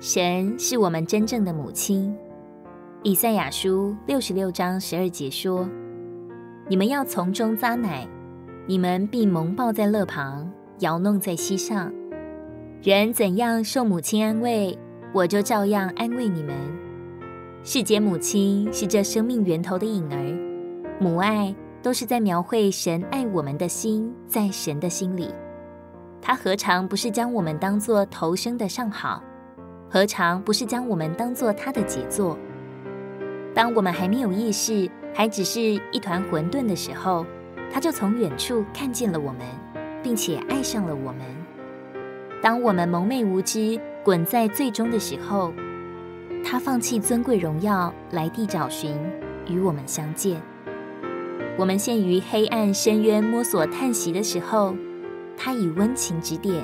神是我们真正的母亲。以赛亚书六十六章十二节说：“你们要从中咂奶，你们必蒙抱在乐旁，摇弄在膝上。人怎样受母亲安慰，我就照样安慰你们。世间母亲是这生命源头的影儿，母爱都是在描绘神爱我们的心，在神的心里，他何尝不是将我们当作头生的上好？何尝不是将我们当作他的杰作？”当我们还没有意识，还只是一团混沌的时候，他就从远处看见了我们，并且爱上了我们。当我们蒙昧无知、滚在最终的时候，他放弃尊贵荣耀，来地找寻，与我们相见。我们陷于黑暗深渊摸索叹息的时候，他以温情指点，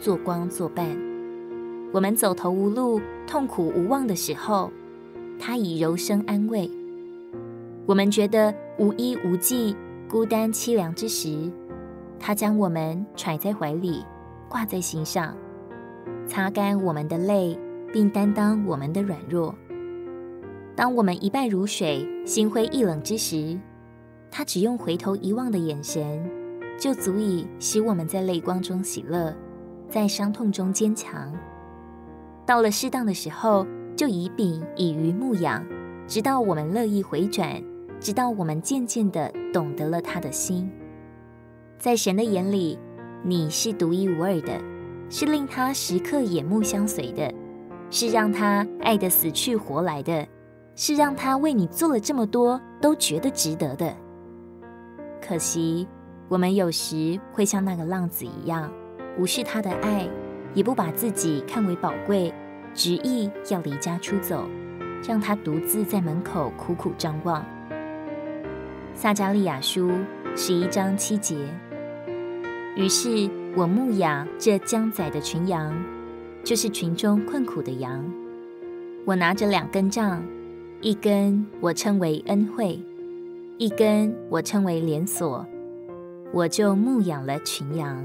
作光作伴。我们走投无路、痛苦无望的时候，他以柔声安慰我们，觉得无依无计、孤单凄凉之时，他将我们揣在怀里，挂在心上，擦干我们的泪，并担当我们的软弱。当我们一败如水、心灰意冷之时，他只用回头一望的眼神，就足以使我们在泪光中喜乐，在伤痛中坚强。到了适当的时候，就以饼以鱼牧养，直到我们乐意回转，直到我们渐渐的懂得了他的心。在神的眼里，你是独一无二的，是令他时刻眼目相随的，是让他爱得死去活来的，是让他为你做了这么多都觉得值得的。可惜，我们有时会像那个浪子一样，无视他的爱，也不把自己看为宝贵。执意要离家出走，让他独自在门口苦苦张望。撒迦利亚书十一章七节。于是我牧养这将宰的群羊，就是群中困苦的羊。我拿着两根杖，一根我称为恩惠，一根我称为连锁，我就牧养了群羊。